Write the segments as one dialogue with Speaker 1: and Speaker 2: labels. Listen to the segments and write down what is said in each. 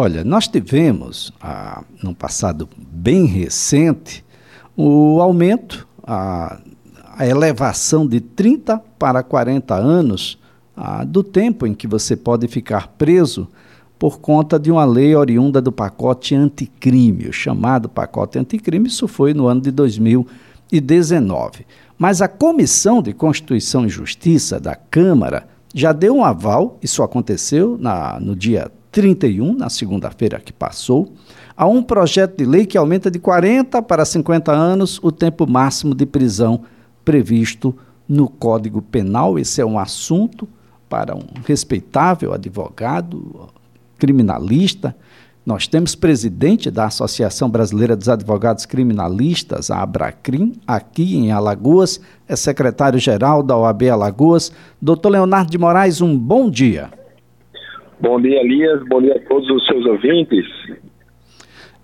Speaker 1: Olha, nós tivemos, ah, no passado bem recente, o aumento, a, a elevação de 30 para 40 anos ah, do tempo em que você pode ficar preso por conta de uma lei oriunda do pacote anticrime, o chamado pacote anticrime. Isso foi no ano de 2019. Mas a Comissão de Constituição e Justiça da Câmara já deu um aval, isso aconteceu na, no dia 31, na segunda-feira que passou, a um projeto de lei que aumenta de 40 para 50 anos o tempo máximo de prisão previsto no Código Penal. Esse é um assunto para um respeitável advogado, criminalista. Nós temos presidente da Associação Brasileira dos Advogados Criminalistas, a Abracrim, aqui em Alagoas, é secretário-geral da OAB Alagoas. Doutor Leonardo de Moraes, um bom dia.
Speaker 2: Bom dia, Elias. Bom dia a todos os seus ouvintes.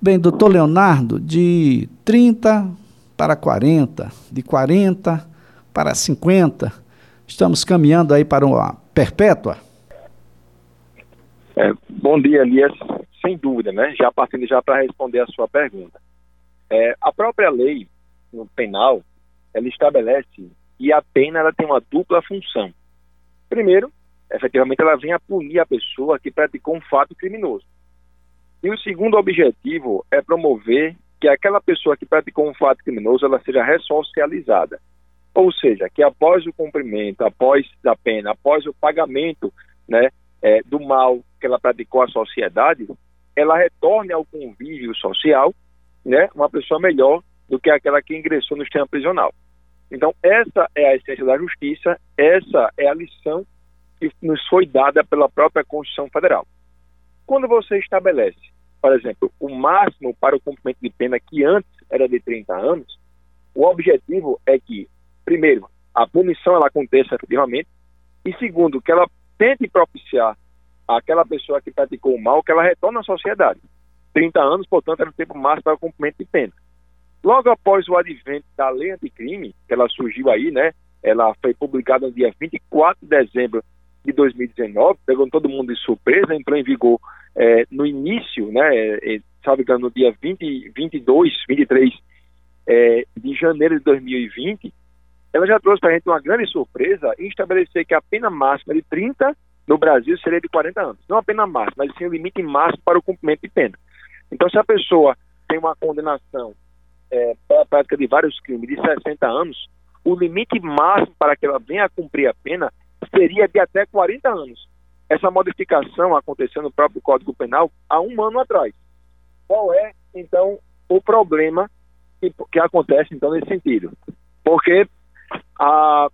Speaker 1: Bem, doutor Leonardo, de 30 para 40, de 40 para 50, estamos caminhando aí para uma perpétua?
Speaker 2: É, bom dia, Elias. Sem dúvida, né? Já partindo já para responder a sua pergunta. É, a própria lei no penal, ela estabelece que a pena ela tem uma dupla função. Primeiro, efetivamente ela vem a punir a pessoa que praticou um fato criminoso. E o segundo objetivo é promover que aquela pessoa que praticou um fato criminoso ela seja ressocializada. Ou seja, que após o cumprimento, após a pena, após o pagamento né, é, do mal que ela praticou à sociedade, ela retorne ao convívio social né, uma pessoa melhor do que aquela que ingressou no sistema prisional. Então, essa é a essência da justiça, essa é a lição que nos foi dada pela própria Constituição Federal. Quando você estabelece, por exemplo, o máximo para o cumprimento de pena que antes era de 30 anos, o objetivo é que, primeiro, a punição ela aconteça efetivamente, e segundo, que ela tente propiciar aquela pessoa que praticou o mal que ela retorne à sociedade. 30 anos, portanto, era o tempo máximo para o cumprimento de pena. Logo após o advento da lei anticrime, que ela surgiu aí, né? Ela foi publicada no dia 24 de dezembro de 2019, pegou todo mundo de surpresa, entrou em vigor é, no início, né, é, sabe, no dia 20, 22, 23 é, de janeiro de 2020, ela já trouxe para a gente uma grande surpresa em estabelecer que a pena máxima de 30 no Brasil seria de 40 anos. Não a pena máxima, mas sim o limite máximo para o cumprimento de pena. Então, se a pessoa tem uma condenação é, pela prática de vários crimes de 60 anos, o limite máximo para que ela venha a cumprir a pena seria de até 40 anos. Essa modificação aconteceu no próprio Código Penal há um ano atrás. Qual é, então, o problema que, que acontece, então, nesse sentido? Porque há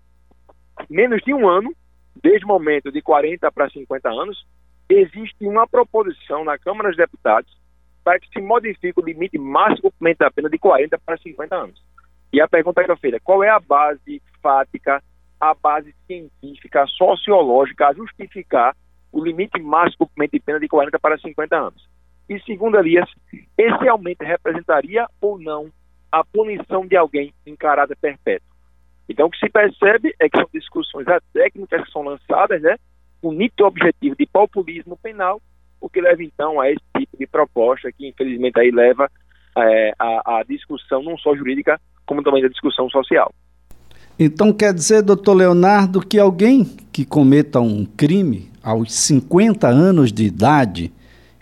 Speaker 2: menos de um ano, desde o momento de 40 para 50 anos, existe uma proposição na Câmara dos Deputados para que se modifique o limite máximo da pena de 40 para 50 anos. E a pergunta que eu fiz é qual é a base fática a base científica, sociológica a justificar o limite máximo de cumprimento de pena de 40 para 50 anos. E segundo Elias, esse aumento representaria ou não a punição de alguém em caráter perpétuo. Então, o que se percebe é que são discussões técnicas que são lançadas, né, com nítido objetivo de populismo penal, o que leva então a esse tipo de proposta que, infelizmente, aí leva é, a, a discussão não só jurídica, como também a discussão social.
Speaker 1: Então quer dizer, doutor Leonardo, que alguém que cometa um crime aos 50 anos de idade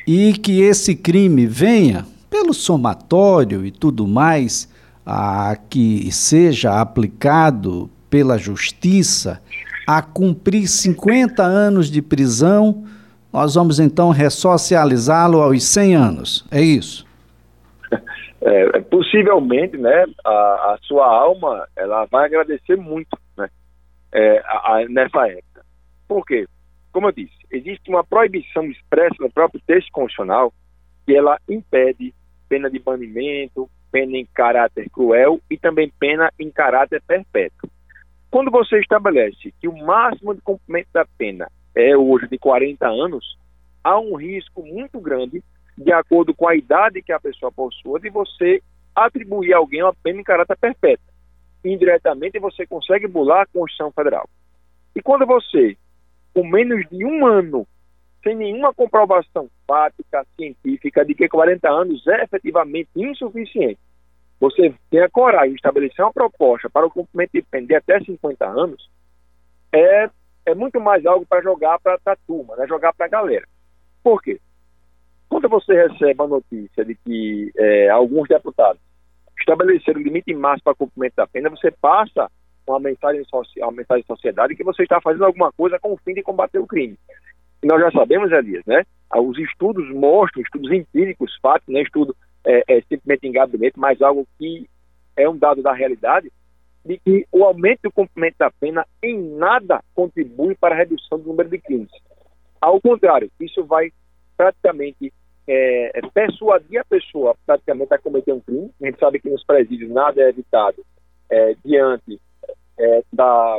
Speaker 1: e que esse crime venha pelo somatório e tudo mais a que seja aplicado pela justiça a cumprir 50 anos de prisão, nós vamos então ressocializá-lo aos 100 anos. É isso?
Speaker 2: É, é, possivelmente, né, a, a, sua alma, ela vai agradecer muito, né, é, a, a, nessa época. Por quê? Como eu disse, existe uma proibição expressa no próprio texto constitucional que ela impede pena de banimento, pena em caráter cruel e também pena em caráter perpétuo. Quando você estabelece que o máximo de cumprimento da pena é hoje de 40 anos, há um risco muito grande de acordo com a idade que a pessoa possua, de você atribuir a alguém uma pena em caráter perpétuo. Indiretamente, você consegue bular a Constituição Federal. E quando você, com menos de um ano, sem nenhuma comprovação fática, científica, de que 40 anos é efetivamente insuficiente. Você tem a coragem de estabelecer uma proposta para o cumprimento de pena de até 50 anos, é, é muito mais algo para jogar para a turma, né? jogar para a galera. Por quê? Quando você recebe a notícia de que é, alguns deputados estabeleceram limite máximo para cumprimento da pena, você passa uma mensagem, social, uma mensagem à sociedade que você está fazendo alguma coisa com o fim de combater o crime. E nós já sabemos, Elias, né? Os estudos mostram, estudos empíricos, fatos, né? Estudo é, é, simplesmente em gabinete, mas algo que é um dado da realidade, de que o aumento do cumprimento da pena em nada contribui para a redução do número de crimes. Ao contrário, isso vai praticamente é, é, persuadir a pessoa praticamente a cometer um crime. A gente sabe que nos presídios nada é evitado é, diante é, da,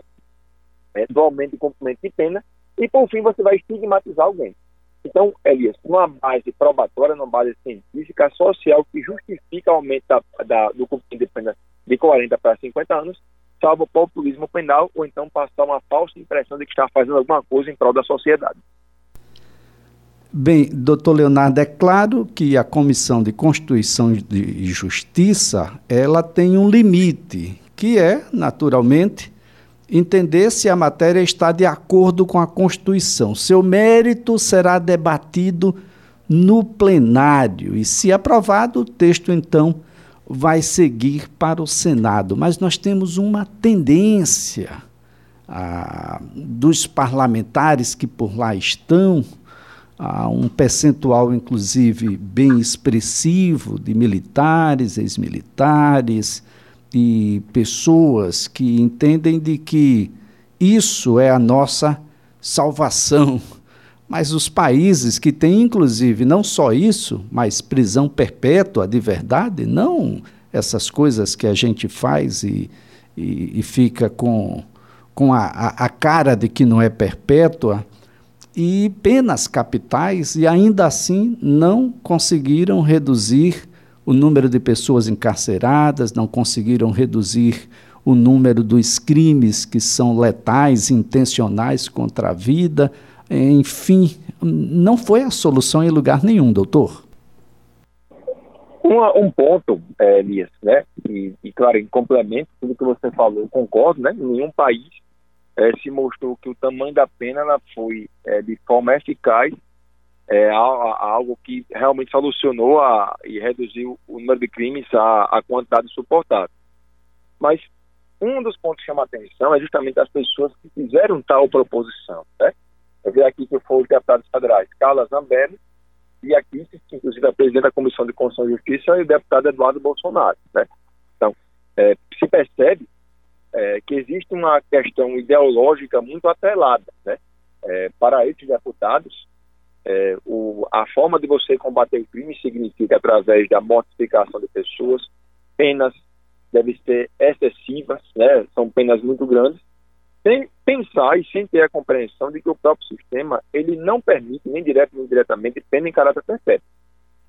Speaker 2: é, do aumento de cumprimento de pena. E, por fim, você vai estigmatizar alguém. Então, Elias, uma base probatória, uma base científica, social, que justifica o aumento da, da, do cumprimento de pena de 40 para 50 anos, salvo populismo penal, ou então passar uma falsa impressão de que está fazendo alguma coisa em prol da sociedade.
Speaker 1: Bem, doutor Leonardo, é claro que a Comissão de Constituição e Justiça, ela tem um limite, que é, naturalmente, entender se a matéria está de acordo com a Constituição. Seu mérito será debatido no plenário e, se aprovado, o texto então vai seguir para o Senado. Mas nós temos uma tendência ah, dos parlamentares que por lá estão há um percentual, inclusive, bem expressivo de militares, ex-militares e pessoas que entendem de que isso é a nossa salvação. Mas os países que têm, inclusive, não só isso, mas prisão perpétua de verdade, não essas coisas que a gente faz e, e, e fica com, com a, a, cara de que não é perpétua, e penas capitais, e ainda assim não conseguiram reduzir o número de pessoas encarceradas, não conseguiram reduzir o número dos crimes que são letais, intencionais contra a vida. Enfim, não foi a solução em lugar nenhum, doutor.
Speaker 2: Um, ponto, é, Elias, né? E, e, claro, em complemento tudo que você falou, concordo, né? Nenhum país é, se mostrou que o tamanho da pena ela foi é, de forma eficaz, é, algo que realmente solucionou a, e reduziu o número de crimes, a, a quantidade suportada. Mas um dos pontos que chama a atenção é justamente as pessoas que fizeram tal proposição. Né? Eu vi aqui que foram os deputados federais Carla Zambelli e aqui, inclusive a presidente da Comissão de Constituição e Justiça, e o deputado Eduardo Bolsonaro. Né? Então, é, se percebe é, que existe uma questão ideológica muito atrelada. Né? É, para esses deputados, é, o, a forma de você combater o crime significa através da mortificação de pessoas, penas devem ser excessivas, né? são penas muito grandes, sem pensar e sem ter a compreensão de que o próprio sistema ele não permite, nem direto nem indiretamente, pena em caráter perfeito.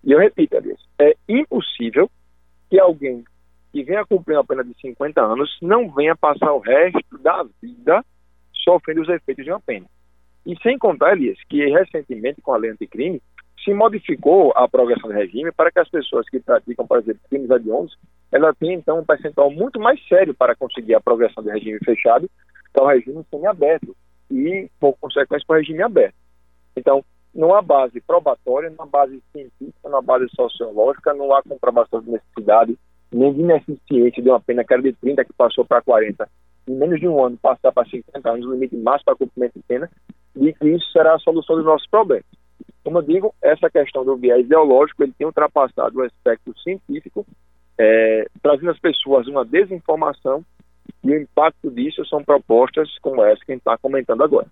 Speaker 2: E eu repito, Aliás, é impossível que alguém que venha cumprir uma pena de 50 anos não venha passar o resto da vida sofrendo os efeitos de uma pena. E sem contar, Elias, que recentemente, com a lei anticrime, se modificou a progressão do regime para que as pessoas que praticam, por exemplo, crimes hediondos, ela tenha, então, um percentual muito mais sério para conseguir a progressão do regime fechado que é o regime semi-aberto e, por consequência, para o regime aberto. Então, numa base probatória, numa base científica, numa base sociológica, não há comprovação de necessidade nem de ineficiência de uma pena que era de 30 que passou para 40, em menos de um ano passar para 50 anos, o limite máximo para cumprimento de pena, e que isso será a solução dos nossos problemas. Como eu digo, essa questão do viés ideológico, ele tem ultrapassado o aspecto científico, é, trazendo às pessoas uma desinformação, e o impacto disso são propostas como essa que a gente está comentando agora.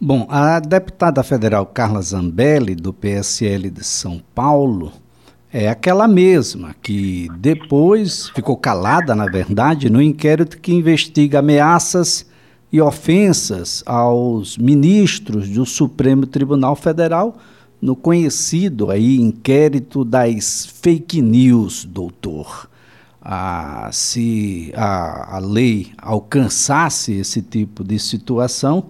Speaker 1: Bom, a deputada federal Carla Zambelli, do PSL de São Paulo, é aquela mesma que depois ficou calada, na verdade, no inquérito que investiga ameaças e ofensas aos ministros do Supremo Tribunal Federal no conhecido aí inquérito das fake news, doutor. Ah, se a, a lei alcançasse esse tipo de situação,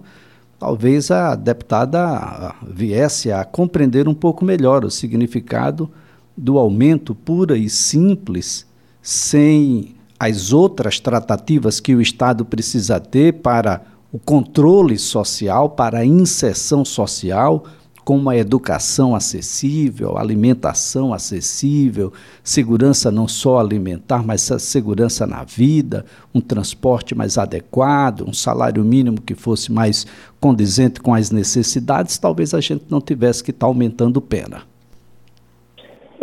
Speaker 1: talvez a deputada viesse a compreender um pouco melhor o significado do aumento pura e simples, sem as outras tratativas que o Estado precisa ter para o controle social, para a inserção social, como a educação acessível, alimentação acessível, segurança não só alimentar, mas segurança na vida, um transporte mais adequado, um salário mínimo que fosse mais condizente com as necessidades, talvez a gente não tivesse que estar tá aumentando pena.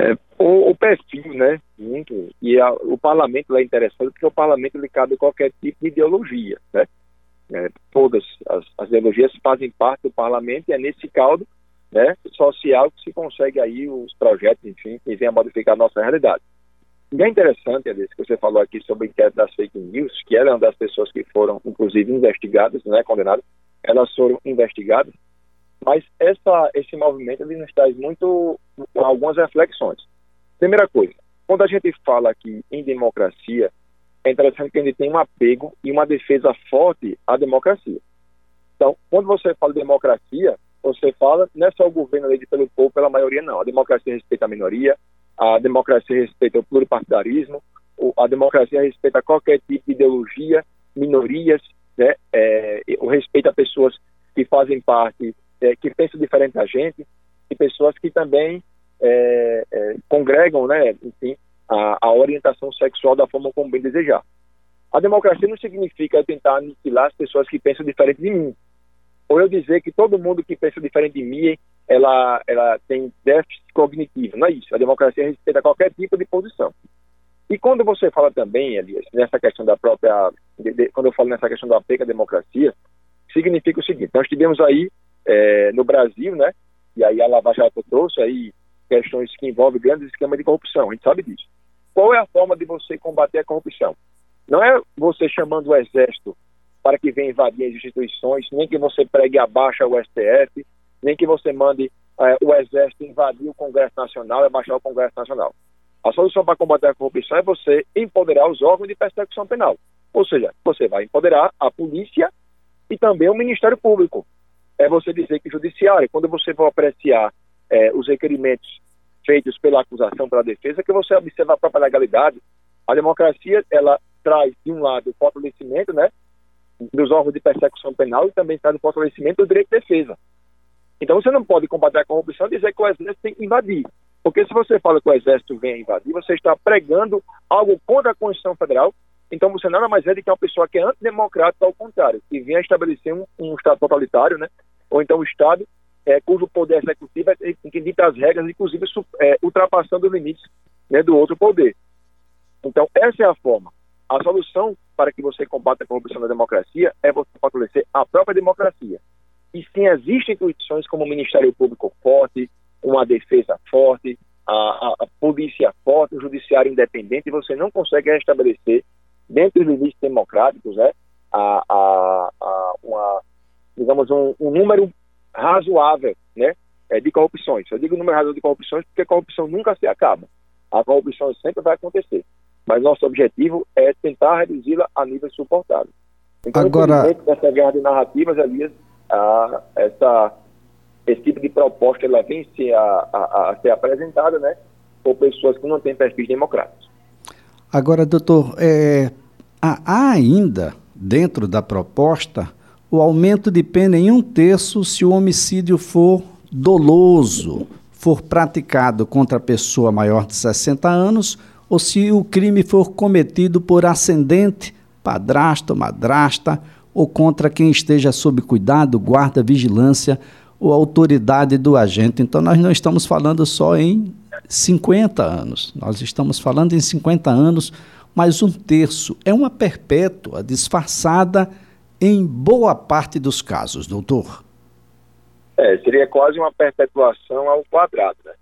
Speaker 2: É, o, o, perfil, né, e a, o parlamento é interessante porque o parlamento ele cabe qualquer tipo de ideologia, né, é, todas as, as ideologias fazem parte do parlamento e é nesse caldo né, social que se consegue aí os projetos, enfim, que venham a modificar a nossa realidade. E é interessante, Alice, que você falou aqui sobre o inquérito das fake news, que ela é uma das pessoas que foram, inclusive, investigadas, não é condenadas, elas foram investigadas, mas essa, esse movimento ele nos traz muito algumas reflexões. Primeira coisa, quando a gente fala aqui em democracia, é interessante que a gente tem um apego e uma defesa forte à democracia. Então, quando você fala de democracia, você fala, não é só o governo eleito pelo povo, pela maioria, não. A democracia respeita a minoria, a democracia respeita o pluripartidarismo, a democracia respeita qualquer tipo de ideologia, minorias, né? É, o respeito a pessoas que fazem parte, é, que pensam diferente da gente, e pessoas que também é, é, congregam, né, enfim, a, a, orientação sexual da forma como bem desejar. A democracia não significa tentar aniquilar as pessoas que pensam diferente de mim ou eu dizer que todo mundo que pensa diferente de mim, ela, ela tem déficit cognitivo. Não é isso. A democracia respeita qualquer tipo de posição. E quando você fala também, Elias, nessa questão da própria, de, de, quando eu falo nessa questão apego à democracia, significa o seguinte: nós tivemos aí é, no Brasil, né? E aí a Lava Jato trouxe aí questões que envolvem grandes esquemas de corrupção. A gente sabe disso. Qual é a forma de você combater a corrupção? Não é você chamando o exército para que venha invadir as instituições, nem que você pregue abaixo o STF, nem que você mande é, o Exército invadir o Congresso Nacional e abaixar o Congresso Nacional. A solução para combater a corrupção é você empoderar os órgãos de persecução penal. Ou seja, você vai empoderar a polícia e também o Ministério Público. É você dizer que o Judiciário, quando você for apreciar é, os requerimentos feitos pela acusação, pela defesa, que você observa a própria legalidade. A democracia, ela traz, de um lado, o fortalecimento né, dos órgãos de persecução penal e também está no fortalecimento do direito de defesa. Então você não pode combater a corrupção e dizer que o exército tem que invadir. Porque se você fala que o exército vem invadir, você está pregando algo contra a Constituição Federal, então você nada mais é do que uma pessoa que é antidemocrática, ao contrário, que vem a estabelecer um, um Estado totalitário, né? Ou então um Estado é, cujo poder executivo é que dita as regras, inclusive é, ultrapassando os limites né, do outro poder. Então, essa é a forma. A solução para que você combata a corrupção na democracia é você fortalecer a própria democracia. E sim, existem instituições como o Ministério Público forte, uma defesa forte, a, a, a polícia forte, o judiciário independente, e você não consegue restabelecer, dentro dos limites democráticos, né, a, a, uma, digamos, um, um número razoável né, é, de corrupções. Eu digo número razoável de corrupções porque a corrupção nunca se acaba. A corrupção sempre vai acontecer mas nosso objetivo é tentar reduzi-la a níveis suportáveis. Então,
Speaker 1: Agora,
Speaker 2: dessa guerra de narrativas, Elias, a, essa, esse tipo de proposta ela vem ser, a, a, a ser apresentada né, por pessoas que não têm perfis democráticos.
Speaker 1: Agora, doutor, é, há ainda, dentro da proposta, o aumento de pena em um terço se o homicídio for doloso, for praticado contra a pessoa maior de 60 anos ou se o crime for cometido por ascendente, padrasto, madrasta, ou contra quem esteja sob cuidado, guarda, vigilância ou autoridade do agente. Então, nós não estamos falando só em 50 anos, nós estamos falando em 50 anos, mas um terço. É uma perpétua disfarçada em boa parte dos casos, doutor.
Speaker 2: É, seria quase uma perpetuação ao quadrado, né?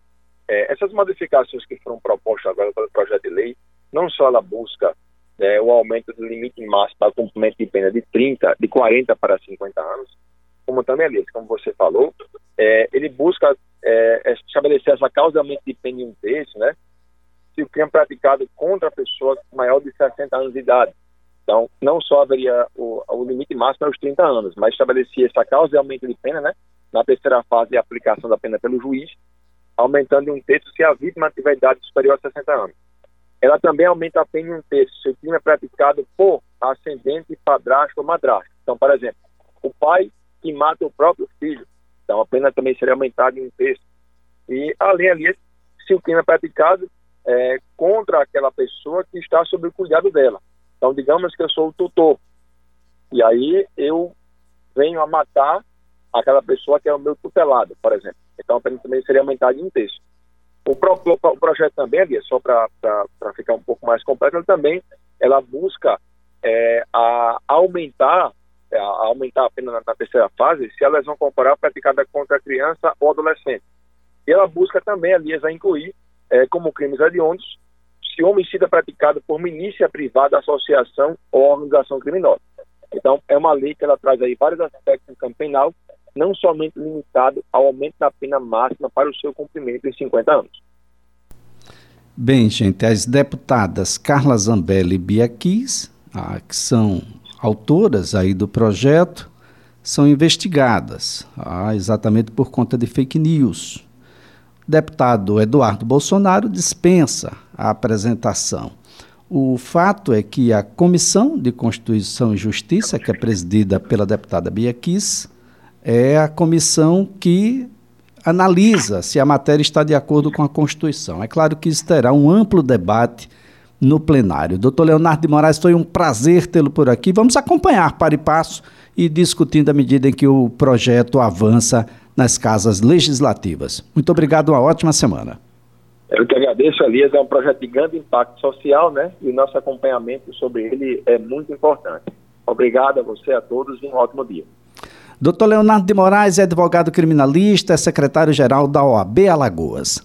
Speaker 2: É, essas modificações que foram propostas agora pelo projeto de lei, não só ela busca né, o aumento do limite máximo para cumprimento de pena de 30, de 40 para 50 anos, como também, Alice, como você falou, é, ele busca é, estabelecer essa causalmente de pena em um terço, né, se o crime é praticado contra a pessoa maior de 60 anos de idade. Então, não só haveria o, o limite máximo aos 30 anos, mas estabelecia essa causa de aumento de pena, né? Na terceira fase de aplicação da pena pelo juiz, aumentando em um terço se a vítima tiver idade superior a 60 anos. Ela também aumenta a pena em um terço se o crime é praticado por ascendente, padrasto ou madrasto. Então, por exemplo, o pai que mata o próprio filho, então a pena também seria aumentada em um terço. E, além ali, se o crime é praticado é, contra aquela pessoa que está sob o cuidado dela. Então, digamos que eu sou o tutor, e aí eu venho a matar aquela pessoa que é o meu tutelado, por exemplo. Então, a pena também seria aumentada em um terço. O, pro, o projeto também, ali, só para ficar um pouco mais completo, ele também ela busca é, a aumentar é, a aumentar a pena na, na, terceira fase se a lesão corporal praticada contra a criança ou adolescente. E ela busca também, aliás, a incluir é, como crimes hediondos se homicídio é praticado por milícia privada, associação ou organização criminosa. Então, é uma lei que ela traz aí vários aspectos no campo penal, não somente limitado ao aumento da pena máxima para o seu cumprimento em 50 anos.
Speaker 1: Bem, gente, as deputadas Carla Zambelli e Bia Kiss, ah, que são autoras aí do projeto, são investigadas, ah, exatamente por conta de fake news deputado Eduardo Bolsonaro dispensa a apresentação. O fato é que a Comissão de Constituição e Justiça, que é presidida pela deputada Bia Kiss, é a comissão que analisa se a matéria está de acordo com a Constituição. É claro que isso terá um amplo debate no plenário. Doutor Leonardo de Moraes, foi um prazer tê-lo por aqui. Vamos acompanhar para e passo e discutindo à medida em que o projeto avança nas casas legislativas. Muito obrigado, uma ótima semana.
Speaker 2: Eu que agradeço, Elias. É um projeto de grande impacto social, né? E o nosso acompanhamento sobre ele é muito importante. Obrigado a você, a todos, e um ótimo dia.
Speaker 1: Doutor Leonardo de Moraes é advogado criminalista, secretário-geral da OAB Alagoas.